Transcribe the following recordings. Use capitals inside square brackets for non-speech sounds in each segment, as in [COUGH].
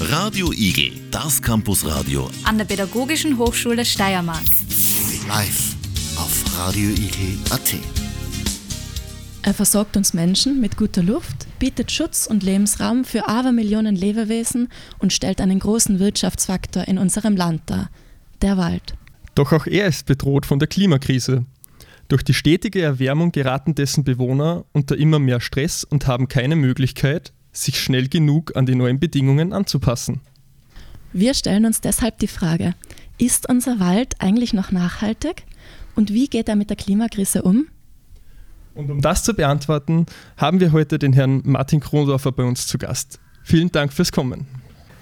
Radio Igel, das Campusradio an der Pädagogischen Hochschule Steiermark. live auf radioigel.at. Er versorgt uns Menschen mit guter Luft, bietet Schutz und Lebensraum für Abermillionen Lebewesen und stellt einen großen Wirtschaftsfaktor in unserem Land dar, der Wald. Doch auch er ist bedroht von der Klimakrise. Durch die stetige Erwärmung geraten dessen Bewohner unter immer mehr Stress und haben keine Möglichkeit, sich schnell genug an die neuen Bedingungen anzupassen. Wir stellen uns deshalb die Frage, ist unser Wald eigentlich noch nachhaltig und wie geht er mit der Klimakrise um? Und um das zu beantworten, haben wir heute den Herrn Martin Krondorfer bei uns zu Gast. Vielen Dank fürs Kommen.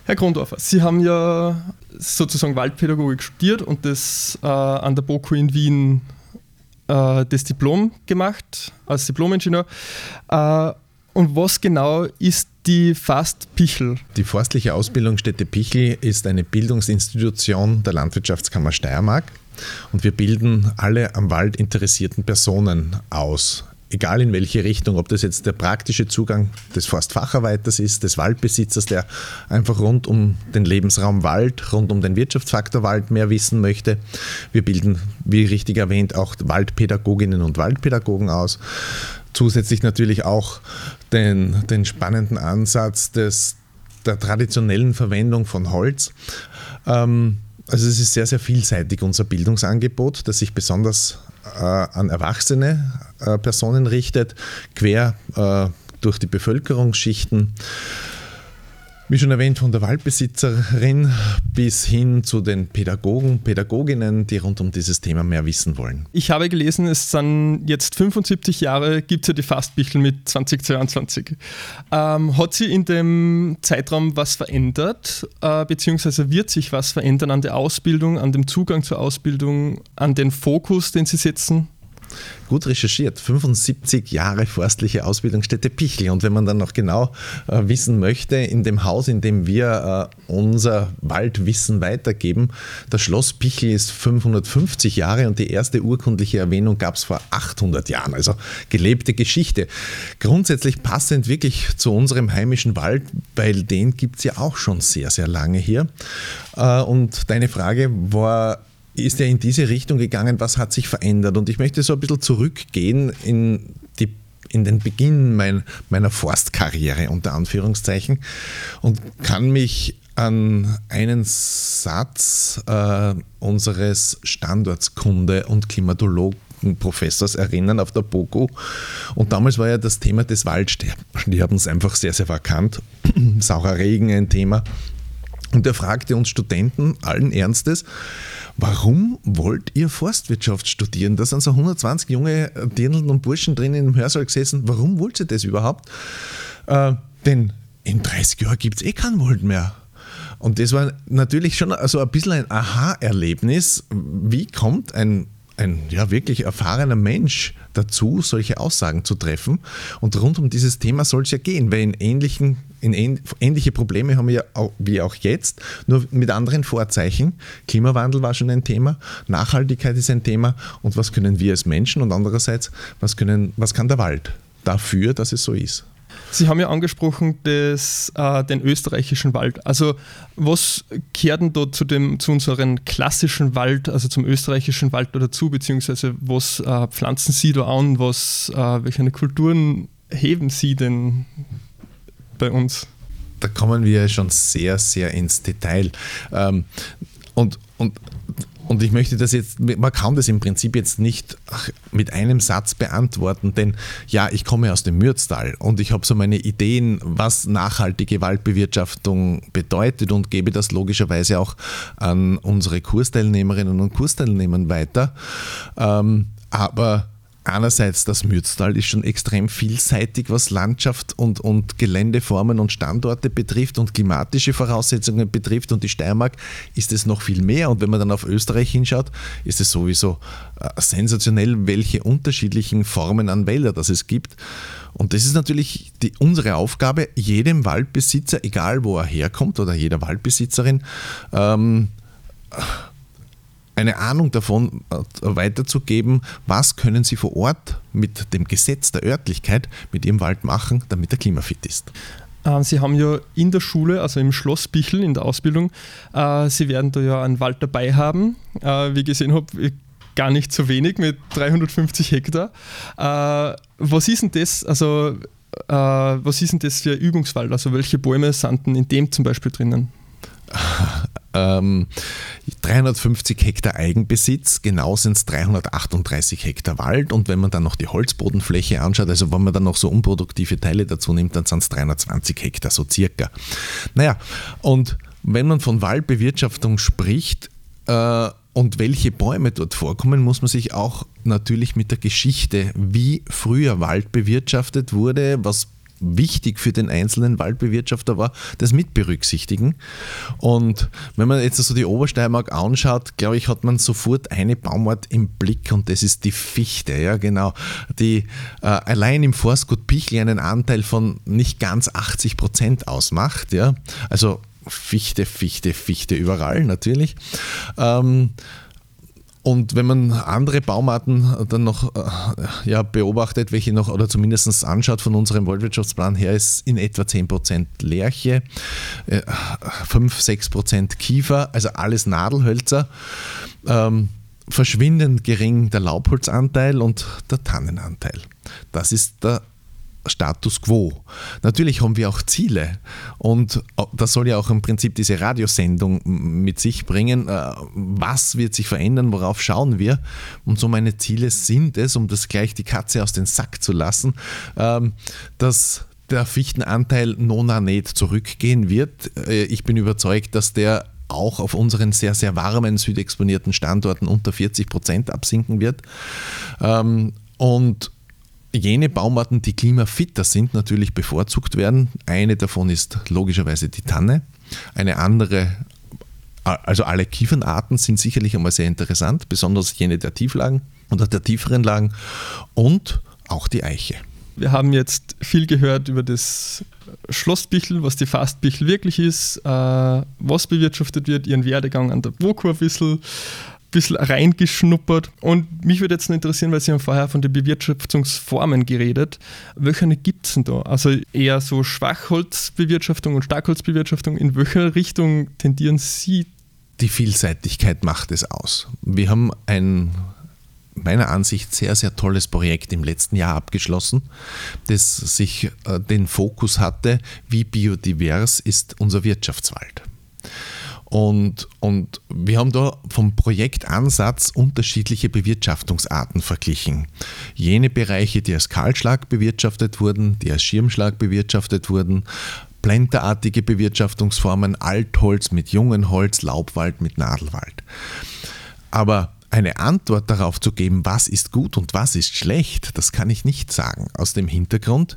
Herr Krondorfer, Sie haben ja sozusagen Waldpädagogik studiert und das äh, an der BOKU in Wien äh, das Diplom gemacht als Diplomingenieur. Äh, und was genau ist die Fast Pichel? Die Forstliche Ausbildungsstätte Pichel ist eine Bildungsinstitution der Landwirtschaftskammer Steiermark und wir bilden alle am Wald interessierten Personen aus. Egal in welche Richtung, ob das jetzt der praktische Zugang des Forstfacharbeiters ist, des Waldbesitzers, der einfach rund um den Lebensraum Wald, rund um den Wirtschaftsfaktor Wald mehr wissen möchte. Wir bilden, wie richtig erwähnt, auch Waldpädagoginnen und Waldpädagogen aus zusätzlich natürlich auch den, den spannenden Ansatz des, der traditionellen Verwendung von Holz. Ähm, also es ist sehr, sehr vielseitig unser Bildungsangebot, das sich besonders äh, an erwachsene äh, Personen richtet, quer äh, durch die Bevölkerungsschichten wie schon erwähnt, von der Waldbesitzerin bis hin zu den Pädagogen, Pädagoginnen, die rund um dieses Thema mehr wissen wollen. Ich habe gelesen, es sind jetzt 75 Jahre, gibt es ja die Fastbichel mit 2022. Ähm, hat sich in dem Zeitraum was verändert, äh, beziehungsweise wird sich was verändern an der Ausbildung, an dem Zugang zur Ausbildung, an den Fokus, den Sie setzen? Gut recherchiert. 75 Jahre forstliche Ausbildungsstätte Pichel. Und wenn man dann noch genau äh, wissen möchte, in dem Haus, in dem wir äh, unser Waldwissen weitergeben, das Schloss Pichel ist 550 Jahre und die erste urkundliche Erwähnung gab es vor 800 Jahren. Also gelebte Geschichte. Grundsätzlich passend wirklich zu unserem heimischen Wald, weil den gibt es ja auch schon sehr, sehr lange hier. Äh, und deine Frage war, ist ja in diese Richtung gegangen, was hat sich verändert? Und ich möchte so ein bisschen zurückgehen in, die, in den Beginn mein, meiner Forstkarriere unter Anführungszeichen und kann mich an einen Satz äh, unseres Standortskunde und Klimatologen Professors erinnern auf der BOKU. Und damals war ja das Thema des Waldsterbens einfach sehr, sehr vakant. [CLEARS THROAT] Saurer Regen ein Thema. Und er fragte uns Studenten allen Ernstes, warum wollt ihr Forstwirtschaft studieren? Da sind so 120 junge Dirndl und Burschen drin im Hörsaal gesessen. Warum wollt ihr das überhaupt? Äh, denn in 30 Jahren gibt es eh keinen Wald mehr. Und das war natürlich schon also ein bisschen ein Aha-Erlebnis. Wie kommt ein ein ja, wirklich erfahrener Mensch dazu, solche Aussagen zu treffen. Und rund um dieses Thema soll es ja gehen, weil in ähnlichen, in ähnliche Probleme haben wir ja auch, wie auch jetzt, nur mit anderen Vorzeichen. Klimawandel war schon ein Thema, Nachhaltigkeit ist ein Thema und was können wir als Menschen und andererseits, was, können, was kann der Wald dafür, dass es so ist? Sie haben ja angesprochen das, äh, den österreichischen Wald. Also was kehrt denn da zu, dem, zu unserem klassischen Wald, also zum österreichischen Wald dazu, beziehungsweise was äh, pflanzen Sie da an, was, äh, welche Kulturen heben Sie denn bei uns? Da kommen wir schon sehr, sehr ins Detail. Ähm, und, und und ich möchte das jetzt, man kann das im Prinzip jetzt nicht mit einem Satz beantworten, denn ja, ich komme aus dem Mürztal und ich habe so meine Ideen, was nachhaltige Waldbewirtschaftung bedeutet und gebe das logischerweise auch an unsere Kursteilnehmerinnen und Kursteilnehmer weiter. Ähm, aber einerseits das Mürztal ist schon extrem vielseitig, was Landschaft und, und Geländeformen und Standorte betrifft und klimatische Voraussetzungen betrifft. Und die Steiermark ist es noch viel mehr. Und wenn man dann auf Österreich hinschaut, ist es sowieso äh, sensationell, welche unterschiedlichen Formen an Wälder das es gibt. Und das ist natürlich die, unsere Aufgabe, jedem Waldbesitzer, egal wo er herkommt oder jeder Waldbesitzerin, ähm, eine Ahnung davon äh, weiterzugeben, was können Sie vor Ort mit dem Gesetz der Örtlichkeit mit Ihrem Wald machen, damit er klimafit ist. Äh, Sie haben ja in der Schule, also im Schloss Bichl in der Ausbildung, äh, Sie werden da ja einen Wald dabei haben. Äh, wie ich gesehen habe, gar nicht so wenig mit 350 Hektar. Was ist denn das, also was ist denn das für ein Übungswald? Also welche Bäume sind denn in dem zum Beispiel drinnen? [LAUGHS] ähm, 350 Hektar Eigenbesitz, genau sind es 338 Hektar Wald und wenn man dann noch die Holzbodenfläche anschaut, also wenn man dann noch so unproduktive Teile dazu nimmt, dann sind es 320 Hektar, so circa. Naja, und wenn man von Waldbewirtschaftung spricht, äh, und welche Bäume dort vorkommen, muss man sich auch natürlich mit der Geschichte, wie früher Wald bewirtschaftet wurde, was wichtig für den einzelnen Waldbewirtschafter war, das mit berücksichtigen. Und wenn man jetzt also die Obersteiermark anschaut, glaube ich, hat man sofort eine Baumart im Blick und das ist die Fichte. Ja, genau. Die äh, allein im Forstgut Pichel einen Anteil von nicht ganz 80 Prozent ausmacht. Ja. Also Fichte, Fichte, Fichte überall natürlich. Ähm, und wenn man andere Baumarten dann noch äh, ja, beobachtet, welche noch oder zumindest anschaut von unserem Waldwirtschaftsplan her, ist in etwa 10% Lerche, 5-6% äh, Kiefer, also alles Nadelhölzer. Ähm, verschwindend gering der Laubholzanteil und der Tannenanteil. Das ist der Status quo. Natürlich haben wir auch Ziele und das soll ja auch im Prinzip diese Radiosendung mit sich bringen. Äh, was wird sich verändern? Worauf schauen wir? Und so meine Ziele sind es, um das gleich die Katze aus dem Sack zu lassen, ähm, dass der Fichtenanteil nona nicht zurückgehen wird. Äh, ich bin überzeugt, dass der auch auf unseren sehr, sehr warmen südexponierten Standorten unter 40 Prozent absinken wird. Ähm, und jene Baumarten, die klimafitter sind, natürlich bevorzugt werden. Eine davon ist logischerweise die Tanne. Eine andere, also alle Kiefernarten sind sicherlich einmal sehr interessant, besonders jene der Tieflagen oder der tieferen Lagen und auch die Eiche. Wir haben jetzt viel gehört über das Schlossbichl, was die Fastbichl wirklich ist, äh, was bewirtschaftet wird, ihren Werdegang an der ein bisschen reingeschnuppert. Und mich würde jetzt noch interessieren, weil Sie haben vorher von den Bewirtschaftungsformen geredet. Welche gibt es denn da? Also eher so Schwachholzbewirtschaftung und Starkholzbewirtschaftung. In welcher Richtung tendieren Sie? Die Vielseitigkeit macht es aus. Wir haben ein meiner Ansicht sehr, sehr tolles Projekt im letzten Jahr abgeschlossen, das sich äh, den Fokus hatte, wie biodivers ist unser Wirtschaftswald. Und, und wir haben da vom Projektansatz unterschiedliche Bewirtschaftungsarten verglichen. Jene Bereiche, die als Kahlschlag bewirtschaftet wurden, die als Schirmschlag bewirtschaftet wurden, plenterartige Bewirtschaftungsformen, Altholz mit jungen Holz, Laubwald mit Nadelwald. Aber eine Antwort darauf zu geben, was ist gut und was ist schlecht, das kann ich nicht sagen. Aus dem Hintergrund,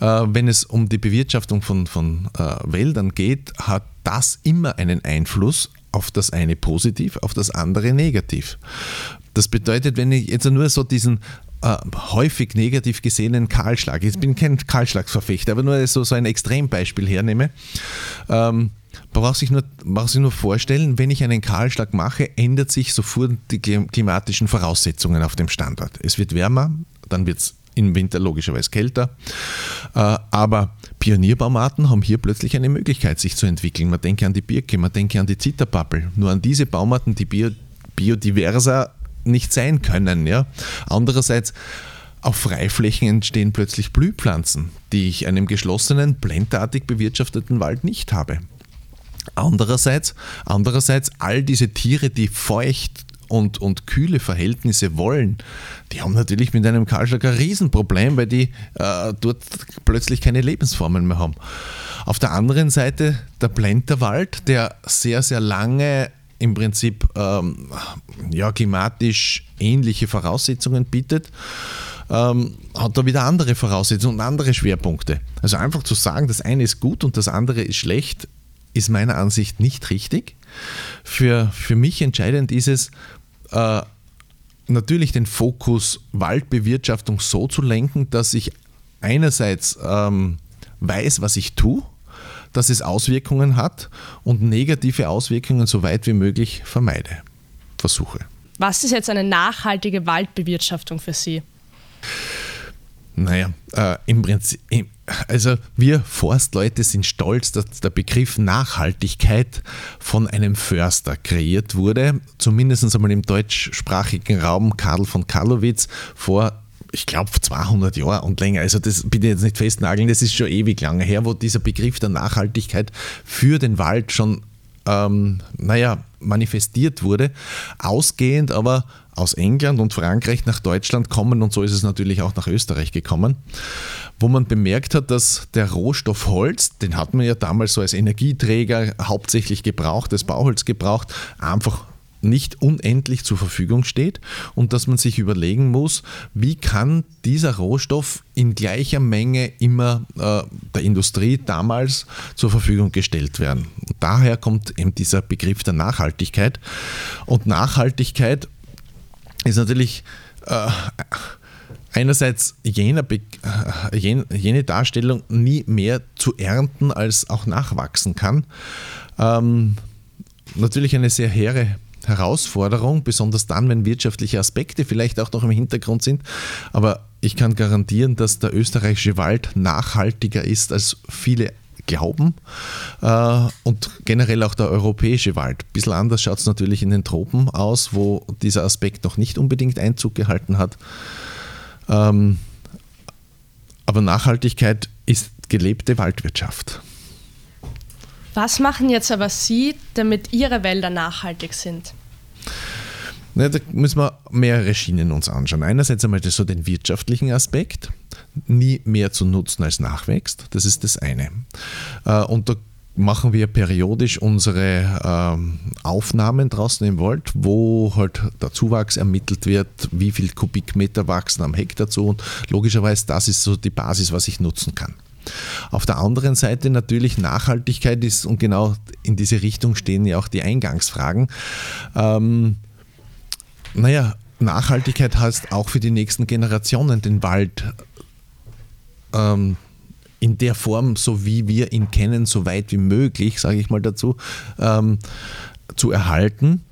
äh, wenn es um die Bewirtschaftung von, von äh, Wäldern geht, hat das immer einen Einfluss auf das eine positiv, auf das andere negativ. Das bedeutet, wenn ich jetzt nur so diesen äh, häufig negativ gesehenen Kahlschlag, ich bin kein Kahlschlagsverfechter, aber nur so, so ein Extrembeispiel hernehme, ähm, man braucht sich, nur, nur vorstellen, wenn ich einen Kahlschlag mache, ändert sich sofort die klimatischen Voraussetzungen auf dem Standort. Es wird wärmer, dann wird es im Winter logischerweise kälter. Äh, aber Pionierbaumarten haben hier plötzlich eine Möglichkeit, sich zu entwickeln. Man denke an die Birke, man denke an die Zitterpappel. Nur an diese Baumarten, die bio, biodiverser nicht sein können. Ja? Andererseits auf Freiflächen entstehen plötzlich Blühpflanzen, die ich einem geschlossenen, blendartig bewirtschafteten Wald nicht habe. Andererseits, andererseits all diese Tiere, die feucht und, und kühle Verhältnisse wollen, die haben natürlich mit einem Kahlschlag ein Riesenproblem, weil die äh, dort plötzlich keine Lebensformen mehr haben. Auf der anderen Seite der Plenterwald, der sehr, sehr lange im Prinzip ähm, ja, klimatisch ähnliche Voraussetzungen bietet, ähm, hat da wieder andere Voraussetzungen und andere Schwerpunkte. Also einfach zu sagen, das eine ist gut und das andere ist schlecht, ist meiner Ansicht nicht richtig. Für, für mich entscheidend ist es, äh, natürlich den Fokus Waldbewirtschaftung so zu lenken, dass ich einerseits ähm, weiß, was ich tue, dass es Auswirkungen hat und negative Auswirkungen so weit wie möglich vermeide, versuche. Was ist jetzt eine nachhaltige Waldbewirtschaftung für Sie? Naja, äh, im Prinzip, also wir Forstleute sind stolz, dass der Begriff Nachhaltigkeit von einem Förster kreiert wurde, zumindest einmal im deutschsprachigen Raum Karl von Karlowitz vor ich glaube 200 Jahre und länger. Also das bitte jetzt nicht festnageln, das ist schon ewig lange her, wo dieser Begriff der Nachhaltigkeit für den Wald schon, ähm, naja, manifestiert wurde. Ausgehend aber aus England und Frankreich nach Deutschland kommen und so ist es natürlich auch nach Österreich gekommen, wo man bemerkt hat, dass der Rohstoff Holz, den hat man ja damals so als Energieträger hauptsächlich gebraucht, das Bauholz gebraucht, einfach nicht unendlich zur Verfügung steht und dass man sich überlegen muss, wie kann dieser Rohstoff in gleicher Menge immer äh, der Industrie damals zur Verfügung gestellt werden. Und daher kommt eben dieser Begriff der Nachhaltigkeit. Und Nachhaltigkeit ist natürlich äh, einerseits jener, äh, jene Darstellung, nie mehr zu ernten, als auch nachwachsen kann. Ähm, natürlich eine sehr hehre Herausforderung, besonders dann, wenn wirtschaftliche Aspekte vielleicht auch noch im Hintergrund sind. Aber ich kann garantieren, dass der österreichische Wald nachhaltiger ist als viele glauben äh, und generell auch der europäische Wald. Ein bisschen anders schaut es natürlich in den Tropen aus, wo dieser Aspekt noch nicht unbedingt Einzug gehalten hat. Ähm, aber Nachhaltigkeit ist gelebte Waldwirtschaft. Was machen jetzt aber Sie, damit Ihre Wälder nachhaltig sind? Ja, da müssen wir mehrere Schienen uns anschauen. Einerseits einmal so den wirtschaftlichen Aspekt, nie mehr zu nutzen als nachwächst, das ist das eine. Äh, und da machen wir periodisch unsere ähm, Aufnahmen draußen im Wald, wo halt der Zuwachs ermittelt wird, wie viel Kubikmeter wachsen am Hektar zu und logischerweise das ist so die Basis, was ich nutzen kann. Auf der anderen Seite natürlich Nachhaltigkeit ist und genau in diese Richtung stehen ja auch die Eingangsfragen. Ähm, naja, Nachhaltigkeit heißt auch für die nächsten Generationen den Wald ähm, in der Form, so wie wir ihn kennen, so weit wie möglich, sage ich mal dazu, ähm, zu erhalten.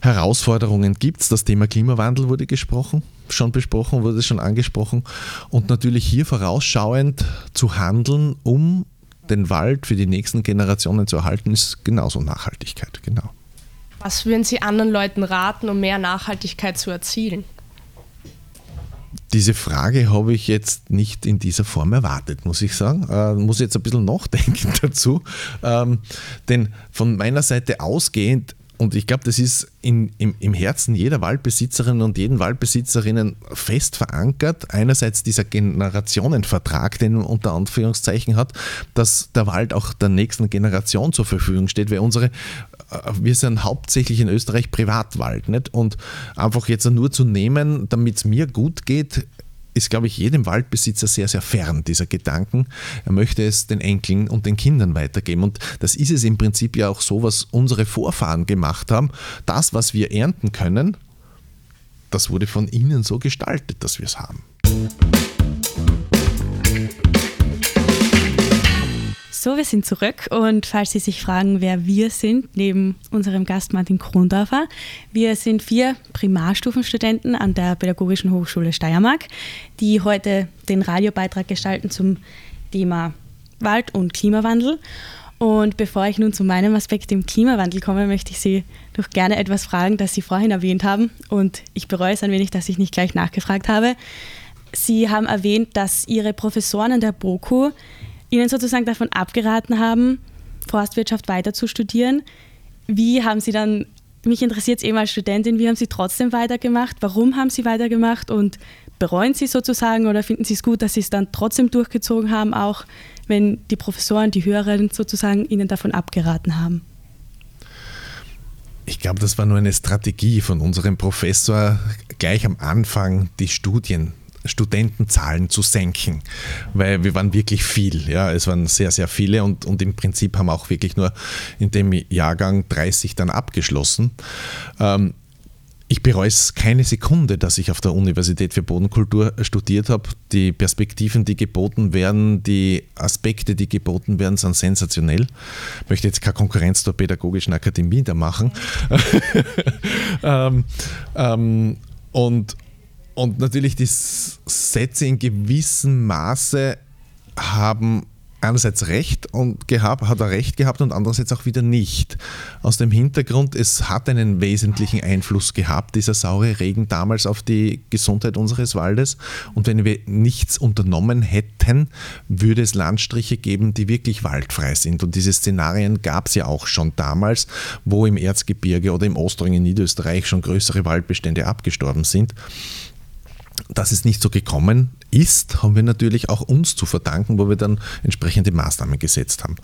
Herausforderungen gibt es. Das Thema Klimawandel wurde gesprochen schon besprochen, wurde schon angesprochen. Und natürlich hier vorausschauend zu handeln, um den Wald für die nächsten Generationen zu erhalten, ist genauso Nachhaltigkeit, genau. Was würden Sie anderen Leuten raten, um mehr Nachhaltigkeit zu erzielen? Diese Frage habe ich jetzt nicht in dieser Form erwartet, muss ich sagen. Äh, muss jetzt ein bisschen nachdenken [LAUGHS] dazu. Ähm, denn von meiner Seite ausgehend und ich glaube, das ist in, im, im Herzen jeder Waldbesitzerin und jeden Waldbesitzerinnen fest verankert. Einerseits dieser Generationenvertrag, den man unter Anführungszeichen hat, dass der Wald auch der nächsten Generation zur Verfügung steht, weil unsere, äh, wir sind hauptsächlich in Österreich Privatwald. Nicht? Und einfach jetzt nur zu nehmen, damit es mir gut geht, ist, glaube ich, jedem Waldbesitzer sehr, sehr fern, dieser Gedanken. Er möchte es den Enkeln und den Kindern weitergeben. Und das ist es im Prinzip ja auch so, was unsere Vorfahren gemacht haben. Das, was wir ernten können, das wurde von ihnen so gestaltet, dass wir es haben. So, wir sind zurück und falls Sie sich fragen, wer wir sind, neben unserem Gast Martin Krondorfer, wir sind vier Primarstufenstudenten an der Pädagogischen Hochschule Steiermark, die heute den Radiobeitrag gestalten zum Thema Wald und Klimawandel. Und bevor ich nun zu meinem Aspekt im Klimawandel komme, möchte ich Sie doch gerne etwas fragen, das Sie vorhin erwähnt haben. Und ich bereue es ein wenig, dass ich nicht gleich nachgefragt habe. Sie haben erwähnt, dass Ihre Professoren an der BOKU Ihnen sozusagen davon abgeraten haben, Forstwirtschaft weiter zu studieren. Wie haben Sie dann, mich interessiert es eben als Studentin, wie haben Sie trotzdem weitergemacht? Warum haben Sie weitergemacht und bereuen Sie sozusagen oder finden Sie es gut, dass Sie es dann trotzdem durchgezogen haben, auch wenn die Professoren, die Hörerinnen sozusagen Ihnen davon abgeraten haben? Ich glaube, das war nur eine Strategie von unserem Professor, gleich am Anfang die Studien Studentenzahlen zu senken, weil wir waren wirklich viel. Ja, es waren sehr, sehr viele und, und im Prinzip haben auch wirklich nur in dem Jahrgang 30 dann abgeschlossen. Ähm, ich bereue es keine Sekunde, dass ich auf der Universität für Bodenkultur studiert habe. Die Perspektiven, die geboten werden, die Aspekte, die geboten werden, sind sensationell. Ich möchte jetzt keine Konkurrenz zur Pädagogischen Akademie da machen. [LAUGHS] ähm, ähm, und, und natürlich die Sätze in gewissem Maße haben einerseits recht und gehabt, hat er recht gehabt und andererseits auch wieder nicht. Aus dem Hintergrund, es hat einen wesentlichen Einfluss gehabt, dieser saure Regen damals auf die Gesundheit unseres Waldes. Und wenn wir nichts unternommen hätten, würde es Landstriche geben, die wirklich waldfrei sind. Und diese Szenarien gab es ja auch schon damals, wo im Erzgebirge oder im Ostring in Niederösterreich schon größere Waldbestände abgestorben sind dass es nicht so gekommen ist, haben wir natürlich auch uns zu verdanken, wo wir dann entsprechende Maßnahmen gesetzt haben.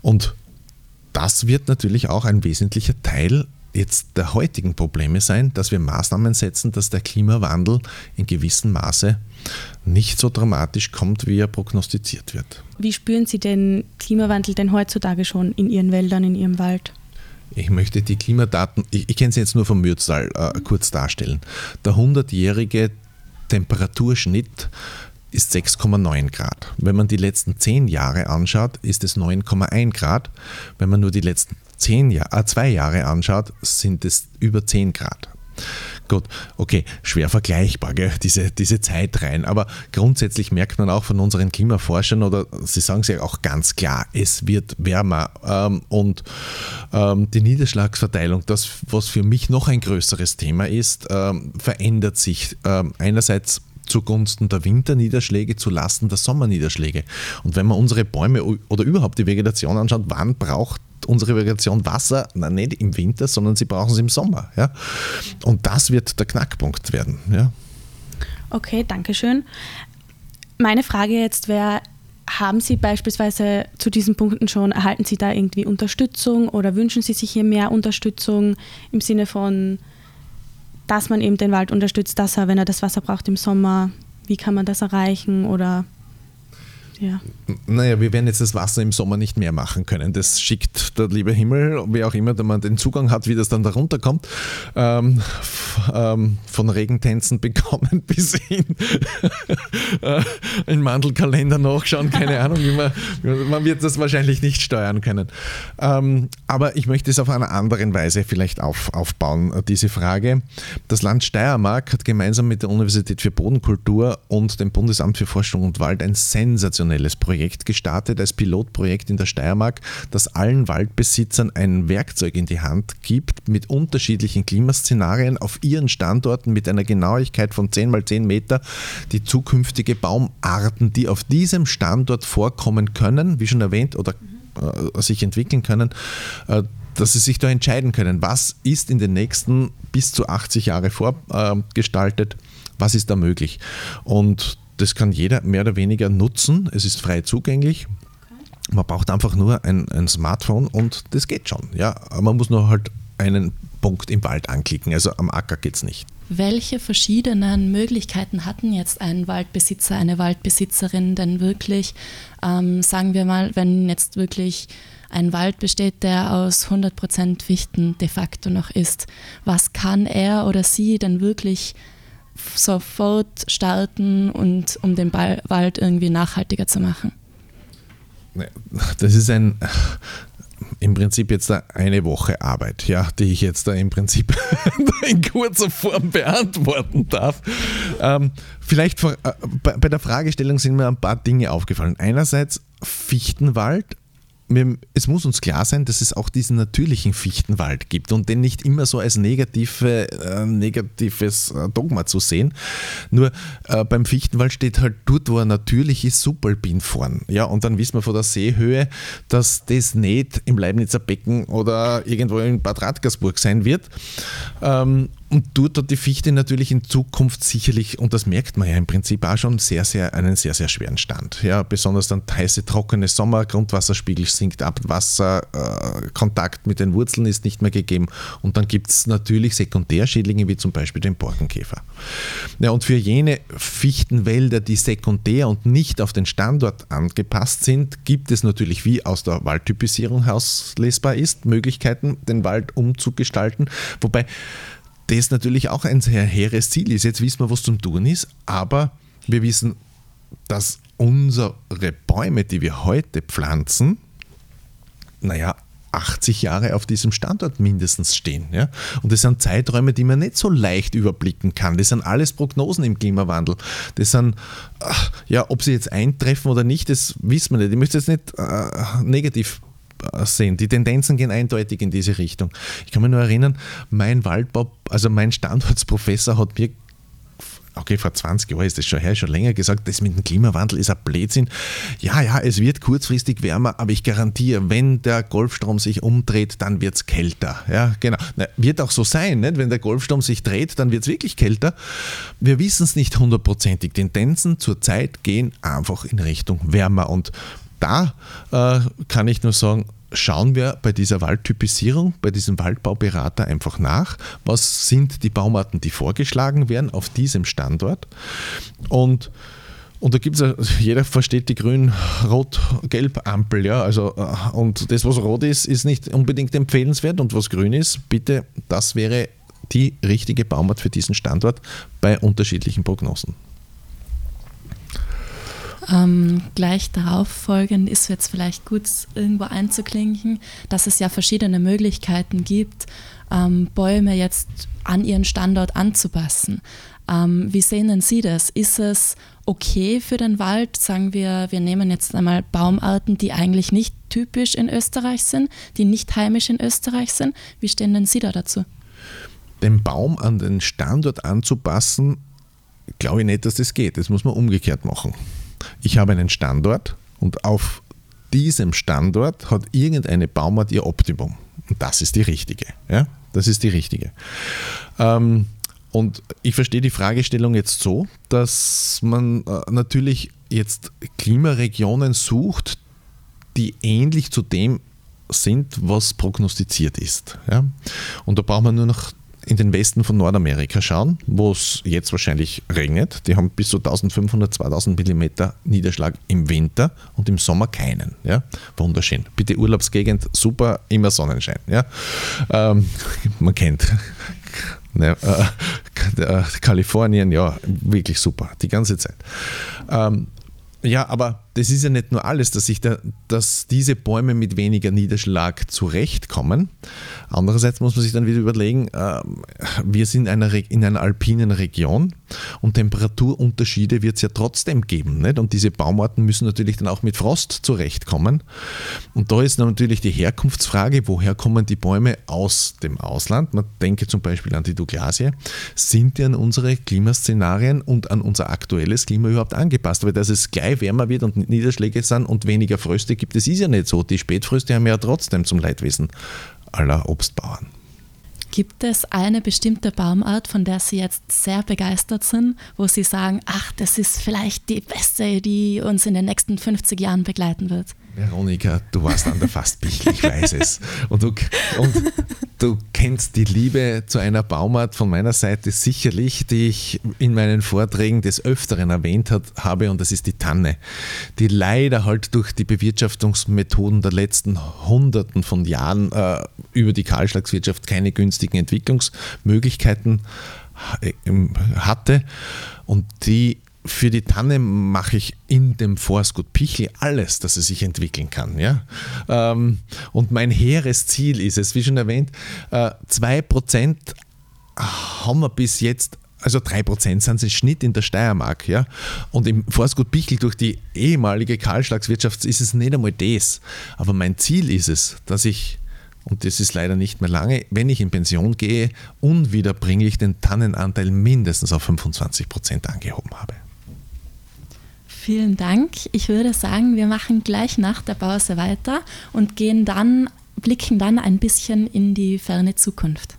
Und das wird natürlich auch ein wesentlicher Teil jetzt der heutigen Probleme sein, dass wir Maßnahmen setzen, dass der Klimawandel in gewissem Maße nicht so dramatisch kommt, wie er prognostiziert wird. Wie spüren Sie den Klimawandel denn heutzutage schon in Ihren Wäldern, in Ihrem Wald? Ich möchte die Klimadaten, ich, ich kenne sie jetzt nur vom Mürztal, äh, kurz darstellen. Der 100-jährige Temperaturschnitt ist 6,9 Grad. Wenn man die letzten 10 Jahre anschaut, ist es 9,1 Grad. Wenn man nur die letzten 10 Jahr, äh, zwei Jahre anschaut, sind es über 10 Grad. Gut, okay, schwer vergleichbar, gell, diese, diese Zeitreihen. Aber grundsätzlich merkt man auch von unseren Klimaforschern, oder sie sagen es ja auch ganz klar, es wird wärmer. Ähm, und ähm, die Niederschlagsverteilung, das, was für mich noch ein größeres Thema ist, ähm, verändert sich. Ähm, einerseits zugunsten der Winterniederschläge zu Lasten der Sommerniederschläge. Und wenn man unsere Bäume oder überhaupt die Vegetation anschaut, wann braucht unsere Vegetation Wasser, na, nicht im Winter, sondern sie brauchen es im Sommer. Ja? Und das wird der Knackpunkt werden. Ja? Okay, danke schön. Meine Frage jetzt wäre, haben Sie beispielsweise zu diesen Punkten schon, erhalten Sie da irgendwie Unterstützung oder wünschen Sie sich hier mehr Unterstützung im Sinne von, dass man eben den Wald unterstützt, dass er, wenn er das Wasser braucht im Sommer, wie kann man das erreichen oder ja. Naja, wir werden jetzt das Wasser im Sommer nicht mehr machen können. Das schickt der liebe Himmel, wie auch immer, da man den Zugang hat, wie das dann da runterkommt. Ähm, ähm, von Regentänzen [LAUGHS] bekommen bis hin äh, in Mandelkalender nachschauen, keine Ahnung, wie man, man wird das wahrscheinlich nicht steuern können. Ähm, aber ich möchte es auf einer anderen Weise vielleicht auf, aufbauen, diese Frage. Das Land Steiermark hat gemeinsam mit der Universität für Bodenkultur und dem Bundesamt für Forschung und Wald ein sensationelles sensationelles Projekt gestartet als Pilotprojekt in der Steiermark, das allen Waldbesitzern ein Werkzeug in die Hand gibt mit unterschiedlichen Klimaszenarien auf ihren Standorten mit einer Genauigkeit von 10 mal 10 Meter die zukünftige Baumarten, die auf diesem Standort vorkommen können, wie schon erwähnt, oder äh, sich entwickeln können, äh, dass sie sich da entscheiden können, was ist in den nächsten bis zu 80 Jahre vorgestaltet, was ist da möglich. Und das kann jeder mehr oder weniger nutzen. Es ist frei zugänglich. Man braucht einfach nur ein, ein Smartphone und das geht schon. Ja, man muss nur halt einen Punkt im Wald anklicken. Also am Acker geht es nicht. Welche verschiedenen Möglichkeiten hatten jetzt ein Waldbesitzer, eine Waldbesitzerin denn wirklich? Ähm, sagen wir mal, wenn jetzt wirklich ein Wald besteht, der aus 100% Fichten de facto noch ist, was kann er oder sie denn wirklich sofort starten und um den Wald irgendwie nachhaltiger zu machen? Das ist ein im Prinzip jetzt eine Woche Arbeit, ja, die ich jetzt da im Prinzip [LAUGHS] in kurzer Form beantworten darf. Ähm, vielleicht vor, äh, bei, bei der Fragestellung sind mir ein paar Dinge aufgefallen. Einerseits Fichtenwald es muss uns klar sein, dass es auch diesen natürlichen Fichtenwald gibt und den nicht immer so als negative, äh, negatives äh, Dogma zu sehen. Nur äh, beim Fichtenwald steht halt dort, wo er natürlich ist, Subalpin vorn. Ja, und dann wissen wir von der Seehöhe, dass das nicht im Leibnizer Becken oder irgendwo in Bad Radgersburg sein wird. Ähm, und dort hat die Fichte natürlich in Zukunft sicherlich, und das merkt man ja im Prinzip auch schon, sehr, sehr, einen sehr, sehr schweren Stand. Ja, besonders dann heiße, trockene Sommer, Grundwasserspiegel sinkt ab, Wasserkontakt äh, mit den Wurzeln ist nicht mehr gegeben. Und dann gibt es natürlich Sekundärschädlinge, wie zum Beispiel den Borkenkäfer. Ja, und für jene Fichtenwälder, die sekundär und nicht auf den Standort angepasst sind, gibt es natürlich, wie aus der Waldtypisierung herauslesbar ist, Möglichkeiten, den Wald umzugestalten. Wobei das natürlich auch ein sehr hehres Ziel ist. Jetzt wissen wir, was zum Tun ist, aber wir wissen, dass unsere Bäume, die wir heute pflanzen, naja, 80 Jahre auf diesem Standort mindestens stehen. Ja? Und das sind Zeiträume, die man nicht so leicht überblicken kann. Das sind alles Prognosen im Klimawandel. Das sind, ja, ob sie jetzt eintreffen oder nicht, das wissen wir nicht. Ich möchte jetzt nicht äh, negativ sehen. Die Tendenzen gehen eindeutig in diese Richtung. Ich kann mich nur erinnern, mein Waldbau, also mein Standortsprofessor hat mir okay, vor 20 Jahren ist das schon her, schon länger gesagt, das mit dem Klimawandel ist ein Blödsinn. Ja, ja, es wird kurzfristig wärmer, aber ich garantiere, wenn der Golfstrom sich umdreht, dann wird es kälter. Ja, genau. Na, wird auch so sein, nicht? wenn der Golfstrom sich dreht, dann wird es wirklich kälter. Wir wissen es nicht hundertprozentig. Tendenzen zurzeit gehen einfach in Richtung wärmer und da äh, kann ich nur sagen, schauen wir bei dieser Waldtypisierung, bei diesem Waldbauberater einfach nach, was sind die Baumarten, die vorgeschlagen werden auf diesem Standort. Und und da gibt es, jeder versteht die grün-rot-gelb-Ampel, ja. Also, äh, und das, was rot ist, ist nicht unbedingt empfehlenswert und was grün ist, bitte, das wäre die richtige Baumart für diesen Standort bei unterschiedlichen Prognosen. Ähm, gleich darauf folgend ist jetzt vielleicht gut irgendwo einzuklinken, dass es ja verschiedene Möglichkeiten gibt, ähm, Bäume jetzt an ihren Standort anzupassen. Ähm, wie sehen denn Sie das? Ist es okay für den Wald? Sagen wir, wir nehmen jetzt einmal Baumarten, die eigentlich nicht typisch in Österreich sind, die nicht heimisch in Österreich sind. Wie stehen denn Sie da dazu? Den Baum an den Standort anzupassen, glaube ich nicht, dass das geht. Das muss man umgekehrt machen ich habe einen Standort und auf diesem Standort hat irgendeine Baumart ihr Optimum. Und das ist die richtige. Ja? Das ist die richtige. Ähm, und ich verstehe die Fragestellung jetzt so, dass man äh, natürlich jetzt Klimaregionen sucht, die ähnlich zu dem sind, was prognostiziert ist. Ja? Und da braucht man nur noch in den Westen von Nordamerika schauen, wo es jetzt wahrscheinlich regnet. Die haben bis zu 1500, 2000 Millimeter Niederschlag im Winter und im Sommer keinen. Ja? Wunderschön. Bitte Urlaubsgegend, super, immer Sonnenschein. Ja? Ähm, [LAUGHS] man kennt. Ne, äh, Kalifornien, ja, wirklich super, die ganze Zeit. Ähm, ja, aber das ist ja nicht nur alles, dass, ich da, dass diese Bäume mit weniger Niederschlag zurechtkommen. Andererseits muss man sich dann wieder überlegen, äh, wir sind in einer, in einer alpinen Region und Temperaturunterschiede wird es ja trotzdem geben. Nicht? Und diese Baumarten müssen natürlich dann auch mit Frost zurechtkommen. Und da ist natürlich die Herkunftsfrage, woher kommen die Bäume aus dem Ausland? Man denke zum Beispiel an die Douglasie. Sind die an unsere Klimaszenarien und an unser aktuelles Klima überhaupt angepasst? Weil dass es gleich wärmer wird und Niederschläge sind und weniger Fröste gibt. Das ist ja nicht so. Die Spätfröste haben ja trotzdem zum Leidwesen aller Obstbauern. Gibt es eine bestimmte Baumart, von der Sie jetzt sehr begeistert sind, wo Sie sagen, ach, das ist vielleicht die beste, die uns in den nächsten 50 Jahren begleiten wird? Veronika, du warst an der Fastbichel, ich weiß es. Und du, und du kennst die Liebe zu einer Baumart von meiner Seite sicherlich, die ich in meinen Vorträgen des Öfteren erwähnt hat, habe, und das ist die Tanne, die leider halt durch die Bewirtschaftungsmethoden der letzten Hunderten von Jahren äh, über die Kahlschlagswirtschaft keine günstigen Entwicklungsmöglichkeiten äh, hatte und die für die Tanne mache ich in dem Forstgut Pichel alles, dass es sich entwickeln kann. Ja? Ähm, und mein hehres Ziel ist es, wie schon erwähnt, äh, 2% haben wir bis jetzt also 3% sind es Schnitt in der Steiermark. Ja? Und im Forstgut Pichel durch die ehemalige Kahlschlagswirtschaft ist es nicht einmal das. Aber mein Ziel ist es, dass ich, und das ist leider nicht mehr lange, wenn ich in Pension gehe, unwiederbringlich den Tannenanteil mindestens auf 25% angehoben habe. Vielen Dank. Ich würde sagen, wir machen gleich nach der Pause weiter und gehen dann, blicken dann ein bisschen in die ferne Zukunft.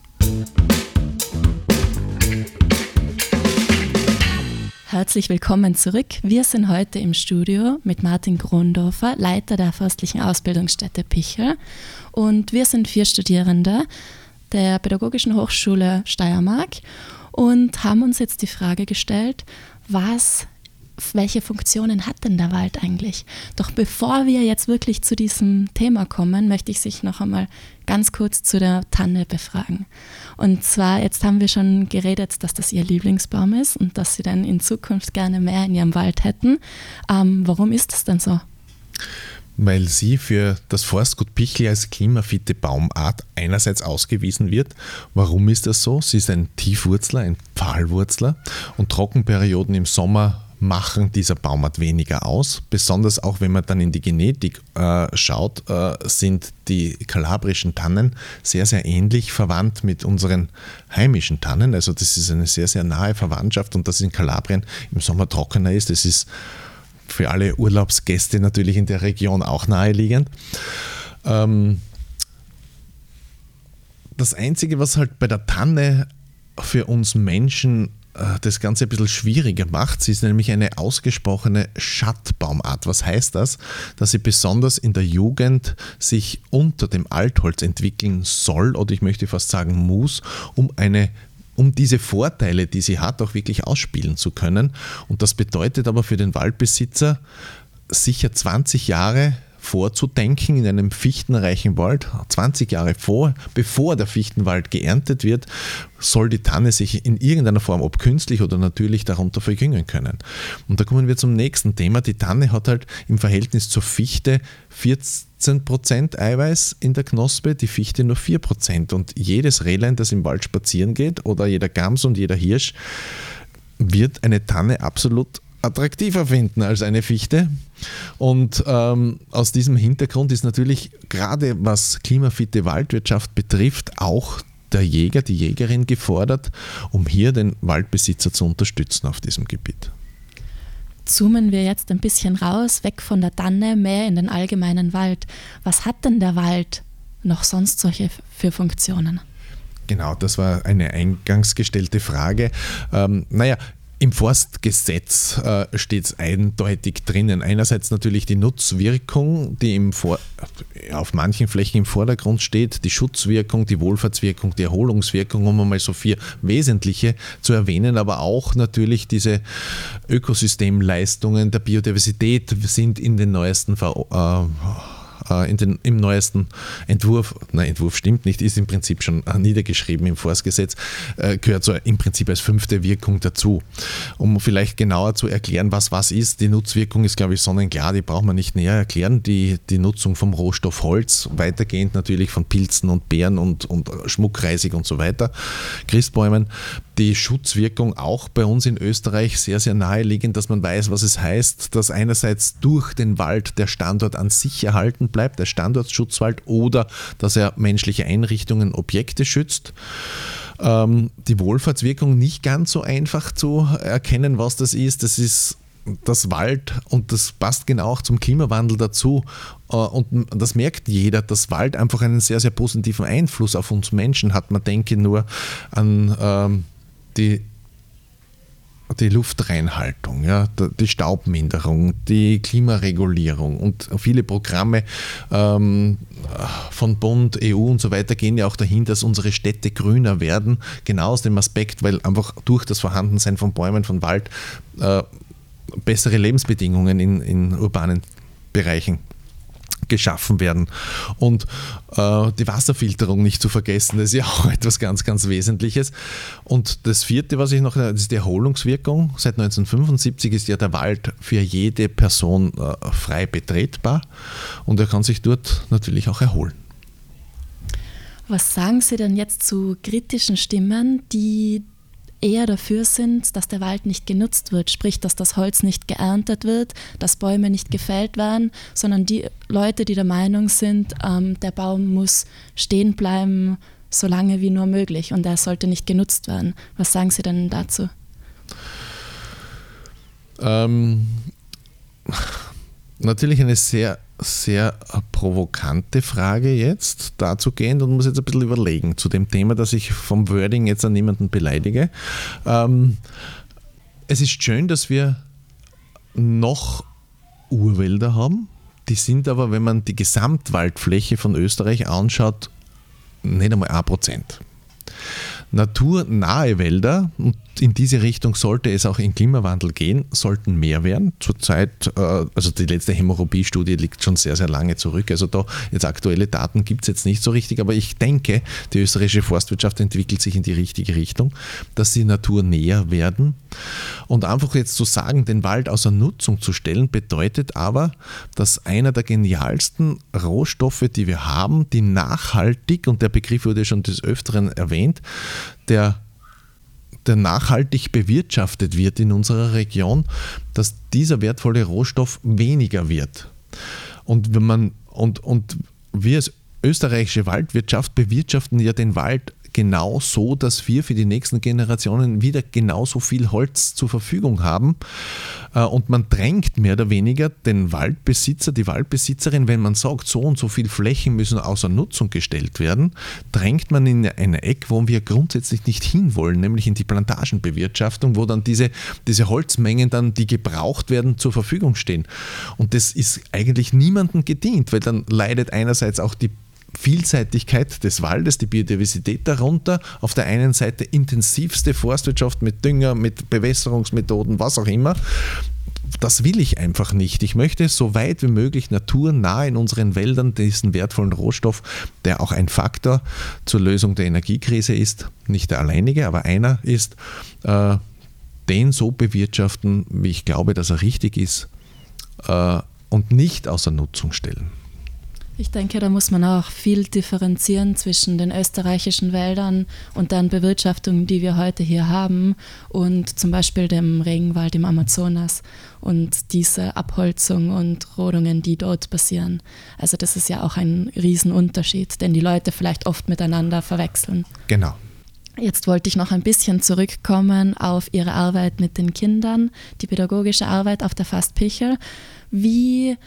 Herzlich willkommen zurück. Wir sind heute im Studio mit Martin Grondorfer, Leiter der Forstlichen Ausbildungsstätte Pichel. Und wir sind vier Studierende der Pädagogischen Hochschule Steiermark und haben uns jetzt die Frage gestellt, was welche Funktionen hat denn der Wald eigentlich? Doch bevor wir jetzt wirklich zu diesem Thema kommen, möchte ich sich noch einmal ganz kurz zu der Tanne befragen. Und zwar, jetzt haben wir schon geredet, dass das Ihr Lieblingsbaum ist und dass Sie dann in Zukunft gerne mehr in Ihrem Wald hätten. Ähm, warum ist das denn so? weil sie für das Forstgut Pichel als klimafitte Baumart einerseits ausgewiesen wird. Warum ist das so? Sie ist ein Tiefwurzler, ein Pfahlwurzler und Trockenperioden im Sommer machen dieser Baumart weniger aus. Besonders auch wenn man dann in die Genetik äh, schaut, äh, sind die kalabrischen Tannen sehr, sehr ähnlich verwandt mit unseren heimischen Tannen. Also das ist eine sehr, sehr nahe Verwandtschaft und dass in Kalabrien im Sommer trockener ist, das ist für alle Urlaubsgäste natürlich in der Region auch naheliegend. Ähm, das Einzige, was halt bei der Tanne für uns Menschen das Ganze ein bisschen schwieriger macht. Sie ist nämlich eine ausgesprochene Schattbaumart. Was heißt das? Dass sie besonders in der Jugend sich unter dem Altholz entwickeln soll oder ich möchte fast sagen muss, um eine um diese Vorteile, die sie hat, auch wirklich ausspielen zu können. Und das bedeutet aber für den Waldbesitzer sicher 20 Jahre vorzudenken in einem fichtenreichen Wald, 20 Jahre vor, bevor der Fichtenwald geerntet wird, soll die Tanne sich in irgendeiner Form, ob künstlich oder natürlich, darunter verjüngen können. Und da kommen wir zum nächsten Thema. Die Tanne hat halt im Verhältnis zur Fichte 14% Eiweiß in der Knospe, die Fichte nur 4%. Und jedes Rehlein, das im Wald spazieren geht, oder jeder Gams und jeder Hirsch, wird eine Tanne absolut attraktiver finden als eine Fichte. Und ähm, aus diesem Hintergrund ist natürlich gerade was klimafitte Waldwirtschaft betrifft auch der Jäger, die Jägerin gefordert, um hier den Waldbesitzer zu unterstützen auf diesem Gebiet. Zoomen wir jetzt ein bisschen raus, weg von der Tanne, mehr in den allgemeinen Wald. Was hat denn der Wald noch sonst solche für Funktionen? Genau, das war eine eingangs gestellte Frage. Ähm, naja, im Forstgesetz äh, steht es eindeutig drinnen. Einerseits natürlich die Nutzwirkung, die im Vor auf manchen Flächen im Vordergrund steht, die Schutzwirkung, die Wohlfahrtswirkung, die Erholungswirkung, um einmal so vier wesentliche zu erwähnen, aber auch natürlich diese Ökosystemleistungen der Biodiversität sind in den neuesten Ver äh, in den, im neuesten Entwurf, nein, Entwurf stimmt nicht, ist im Prinzip schon äh, niedergeschrieben im Forstgesetz, äh, gehört so im Prinzip als fünfte Wirkung dazu. Um vielleicht genauer zu erklären, was was ist, die Nutzwirkung ist, glaube ich, sonnenklar, die braucht man nicht näher erklären. Die, die Nutzung vom Rohstoff Holz, weitergehend natürlich von Pilzen und Beeren und, und Schmuckreisig und so weiter, Christbäumen, die Schutzwirkung auch bei uns in Österreich sehr, sehr naheliegend, dass man weiß, was es heißt, dass einerseits durch den Wald der Standort an sich erhalten bleibt, der Standortschutzwald, oder dass er menschliche Einrichtungen, Objekte schützt ähm, die Wohlfahrtswirkung nicht ganz so einfach zu erkennen, was das ist. Das ist das Wald und das passt genau auch zum Klimawandel dazu. Äh, und das merkt jeder, dass Wald einfach einen sehr, sehr positiven Einfluss auf uns Menschen hat. Man denke nur an ähm, die, die Luftreinhaltung, ja, die Staubminderung, die Klimaregulierung und viele Programme ähm, von Bund, EU und so weiter gehen ja auch dahin, dass unsere Städte grüner werden, genau aus dem Aspekt, weil einfach durch das Vorhandensein von Bäumen, von Wald äh, bessere Lebensbedingungen in, in urbanen Bereichen geschaffen werden. Und äh, die Wasserfilterung nicht zu vergessen, das ist ja [LAUGHS] auch etwas ganz, ganz Wesentliches. Und das vierte, was ich noch, das ist die Erholungswirkung. Seit 1975 ist ja der Wald für jede Person äh, frei betretbar und er kann sich dort natürlich auch erholen. Was sagen Sie denn jetzt zu kritischen Stimmen, die eher dafür sind, dass der Wald nicht genutzt wird, sprich, dass das Holz nicht geerntet wird, dass Bäume nicht gefällt werden, sondern die Leute, die der Meinung sind, ähm, der Baum muss stehen bleiben, so lange wie nur möglich und er sollte nicht genutzt werden. Was sagen Sie denn dazu? Ähm, [LAUGHS] natürlich eine sehr sehr provokante Frage jetzt dazu gehen und muss jetzt ein bisschen überlegen zu dem Thema, dass ich vom Wording jetzt an niemanden beleidige. Ähm, es ist schön, dass wir noch Urwälder haben. Die sind aber, wenn man die Gesamtwaldfläche von Österreich anschaut, nicht einmal ein Prozent. naturnahe Wälder, und in diese Richtung sollte es auch im Klimawandel gehen, sollten mehr werden. Zurzeit, äh, also die letzte Hämorrhogie-Studie liegt schon sehr, sehr lange zurück. Also da jetzt aktuelle Daten gibt es jetzt nicht so richtig, aber ich denke, die österreichische Forstwirtschaft entwickelt sich in die richtige Richtung, dass sie naturnäher werden. Und einfach jetzt zu sagen, den Wald außer Nutzung zu stellen, bedeutet aber, dass einer der genialsten Rohstoffe, die wir haben, die nachhaltig, und der Begriff wurde schon des Öfteren erwähnt, der der nachhaltig bewirtschaftet wird in unserer Region, dass dieser wertvolle Rohstoff weniger wird. Und wenn man und, und wir als österreichische Waldwirtschaft bewirtschaften ja den Wald genau so, dass wir für die nächsten Generationen wieder genauso viel Holz zur Verfügung haben. Äh, und man drängt mehr oder weniger den Waldbesitzer, die Waldbesitzerin, wenn man sagt, so und so viele Flächen müssen außer Nutzung gestellt werden, drängt man in eine Eck, wo wir grundsätzlich nicht hinwollen, nämlich in die Plantagenbewirtschaftung, wo dann diese, diese Holzmengen dann, die gebraucht werden, zur Verfügung stehen. Und das ist eigentlich niemandem gedient, weil dann leidet einerseits auch die Vielseitigkeit des Waldes, die Biodiversität darunter. Auf der einen Seite intensivste Forstwirtschaft mit Dünger, mit Bewässerungsmethoden, was auch immer. Das will ich einfach nicht. Ich möchte so weit wie möglich naturnah in unseren Wäldern diesen wertvollen Rohstoff, der auch ein Faktor zur Lösung der Energiekrise ist, nicht der alleinige, aber einer ist, äh, den so bewirtschaften, wie ich glaube, dass er richtig ist äh, und nicht außer Nutzung stellen. Ich denke, da muss man auch viel differenzieren zwischen den österreichischen Wäldern und deren Bewirtschaftung, die wir heute hier haben, und zum Beispiel dem Regenwald im Amazonas und diese Abholzung und Rodungen, die dort passieren. Also das ist ja auch ein Riesenunterschied, den die Leute vielleicht oft miteinander verwechseln. Genau. Jetzt wollte ich noch ein bisschen zurückkommen auf Ihre Arbeit mit den Kindern, die pädagogische Arbeit auf der Fastpichel. Wie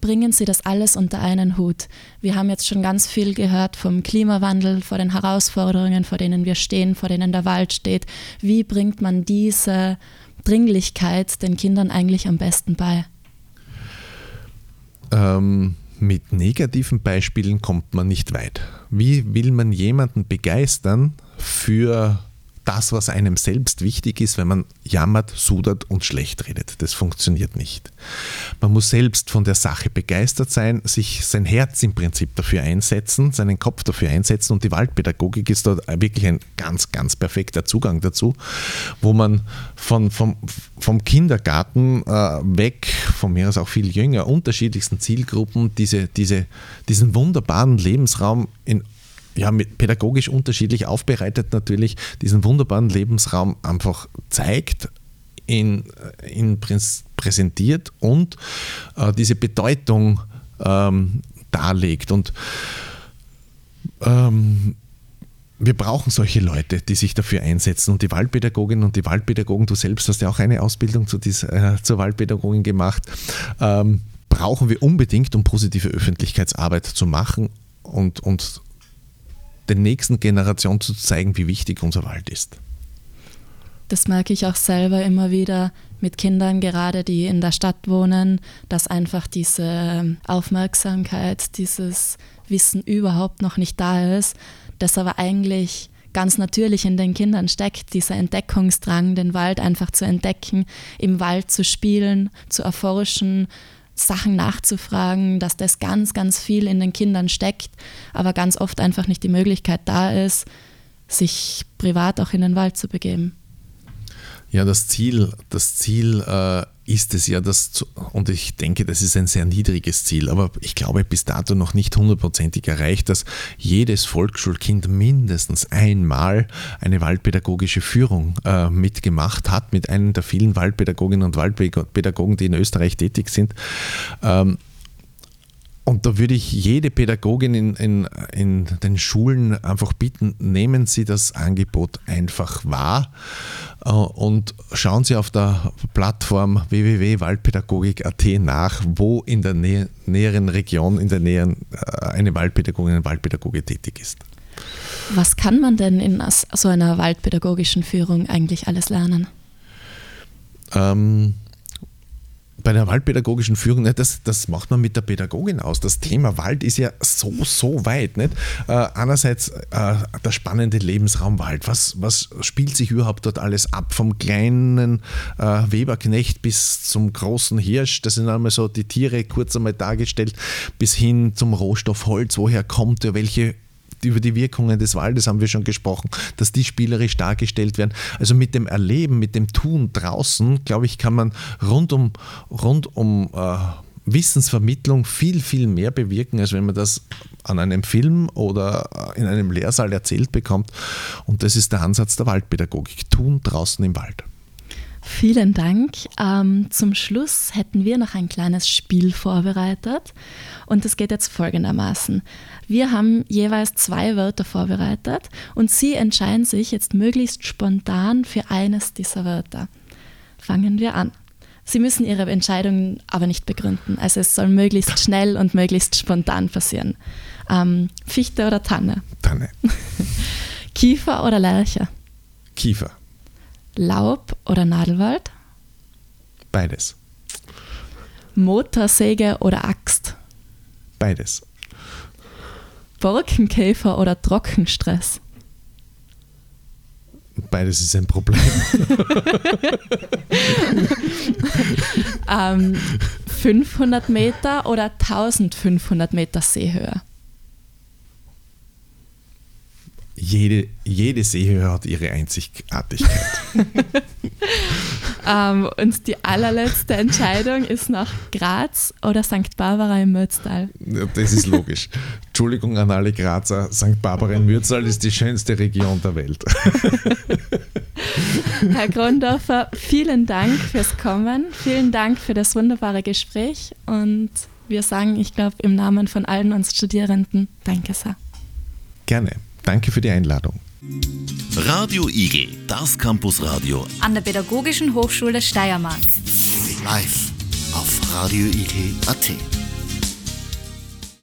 bringen Sie das alles unter einen Hut? Wir haben jetzt schon ganz viel gehört vom Klimawandel, vor den Herausforderungen, vor denen wir stehen, vor denen der Wald steht. Wie bringt man diese Dringlichkeit den Kindern eigentlich am besten bei? Ähm, mit negativen Beispielen kommt man nicht weit. Wie will man jemanden begeistern für das, was einem selbst wichtig ist, wenn man jammert, sudert und schlecht redet. Das funktioniert nicht. Man muss selbst von der Sache begeistert sein, sich sein Herz im Prinzip dafür einsetzen, seinen Kopf dafür einsetzen und die Waldpädagogik ist dort wirklich ein ganz, ganz perfekter Zugang dazu, wo man von, vom, vom Kindergarten äh, weg, von mir aus auch viel jünger, unterschiedlichsten Zielgruppen diese, diese, diesen wunderbaren Lebensraum in ja, mit pädagogisch unterschiedlich aufbereitet natürlich diesen wunderbaren Lebensraum einfach zeigt, ihn, ihn präsentiert und äh, diese Bedeutung ähm, darlegt. Und ähm, wir brauchen solche Leute, die sich dafür einsetzen. Und die Waldpädagoginnen und die Waldpädagogen, du selbst hast ja auch eine Ausbildung zu dieser, äh, zur Waldpädagogin gemacht, ähm, brauchen wir unbedingt, um positive Öffentlichkeitsarbeit zu machen und, und der nächsten Generation zu zeigen, wie wichtig unser Wald ist. Das merke ich auch selber immer wieder mit Kindern, gerade die in der Stadt wohnen, dass einfach diese Aufmerksamkeit, dieses Wissen überhaupt noch nicht da ist, das aber eigentlich ganz natürlich in den Kindern steckt, dieser Entdeckungsdrang, den Wald einfach zu entdecken, im Wald zu spielen, zu erforschen, Sachen nachzufragen, dass das ganz, ganz viel in den Kindern steckt, aber ganz oft einfach nicht die Möglichkeit da ist, sich privat auch in den Wald zu begeben. Ja, das Ziel, das Ziel äh, ist es ja, das und ich denke, das ist ein sehr niedriges Ziel, aber ich glaube bis dato noch nicht hundertprozentig erreicht, dass jedes Volksschulkind mindestens einmal eine waldpädagogische Führung äh, mitgemacht hat mit einem der vielen Waldpädagoginnen und Waldpädagogen, die in Österreich tätig sind. Ähm, und da würde ich jede Pädagogin in, in, in, den Schulen einfach bitten, nehmen Sie das Angebot einfach wahr äh, und schauen Sie auf der Plattform www.waldpädagogik.at nach, wo in der nä näheren Region, in der näheren äh, eine Waldpädagogin, ein Waldpädagoge tätig ist. Was kann man denn in so einer waldpädagogischen Führung eigentlich alles lernen? Ähm, bei der waldpädagogischen Führung, ne, das, das macht man mit der Pädagogin aus. Das Thema Wald ist ja so, so weit. Nicht? Äh, einerseits äh, der spannende Lebensraum Wald. Was, was spielt sich überhaupt dort alles ab? Vom kleinen äh, Weberknecht bis zum großen Hirsch, das sind einmal so die Tiere kurz einmal dargestellt, bis hin zum Rohstoff Holz. Woher kommt er? Welche über die Wirkungen des Waldes haben wir schon gesprochen, dass die spielerisch dargestellt werden. Also mit dem Erleben, mit dem Tun draußen, glaube ich, kann man rund um, rund um äh, Wissensvermittlung viel, viel mehr bewirken, als wenn man das an einem Film oder in einem Lehrsaal erzählt bekommt. Und das ist der Ansatz der Waldpädagogik. Tun draußen im Wald. Vielen Dank. Ähm, zum Schluss hätten wir noch ein kleines Spiel vorbereitet und das geht jetzt folgendermaßen. Wir haben jeweils zwei Wörter vorbereitet und Sie entscheiden sich jetzt möglichst spontan für eines dieser Wörter. Fangen wir an. Sie müssen Ihre Entscheidung aber nicht begründen. Also es soll möglichst schnell und möglichst spontan passieren. Ähm, Fichte oder Tanne? Tanne. [LAUGHS] Kiefer oder Lärche? Kiefer. Laub oder Nadelwald? Beides. Motorsäge oder Axt? Beides. Borkenkäfer oder Trockenstress? Beides ist ein Problem. [LAUGHS] [LAUGHS] ähm, 500 Meter oder 1500 Meter Seehöhe? Jede, jede Seehöhe hat ihre Einzigartigkeit. [LAUGHS] ähm, und die allerletzte Entscheidung ist nach Graz oder St. Barbara im Mürztal. Das ist logisch. Entschuldigung an alle Grazer, St. Barbara im Mürztal ist die schönste Region der Welt. [LAUGHS] Herr Grundorfer, vielen Dank fürs Kommen. Vielen Dank für das wunderbare Gespräch und wir sagen, ich glaube, im Namen von allen uns Studierenden, danke sehr. Gerne. Danke für die Einladung. Radio Igel, das Campusradio an der Pädagogischen Hochschule Steiermark. Live auf radioigel.at.